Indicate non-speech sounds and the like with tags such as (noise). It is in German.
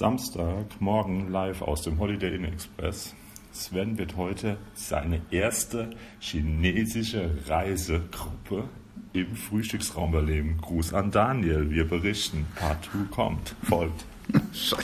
Samstagmorgen live aus dem Holiday Inn Express. Sven wird heute seine erste chinesische Reisegruppe im Frühstücksraum erleben. Gruß an Daniel. Wir berichten. Part 2 kommt. Folgt. (laughs) (laughs) Scheiße.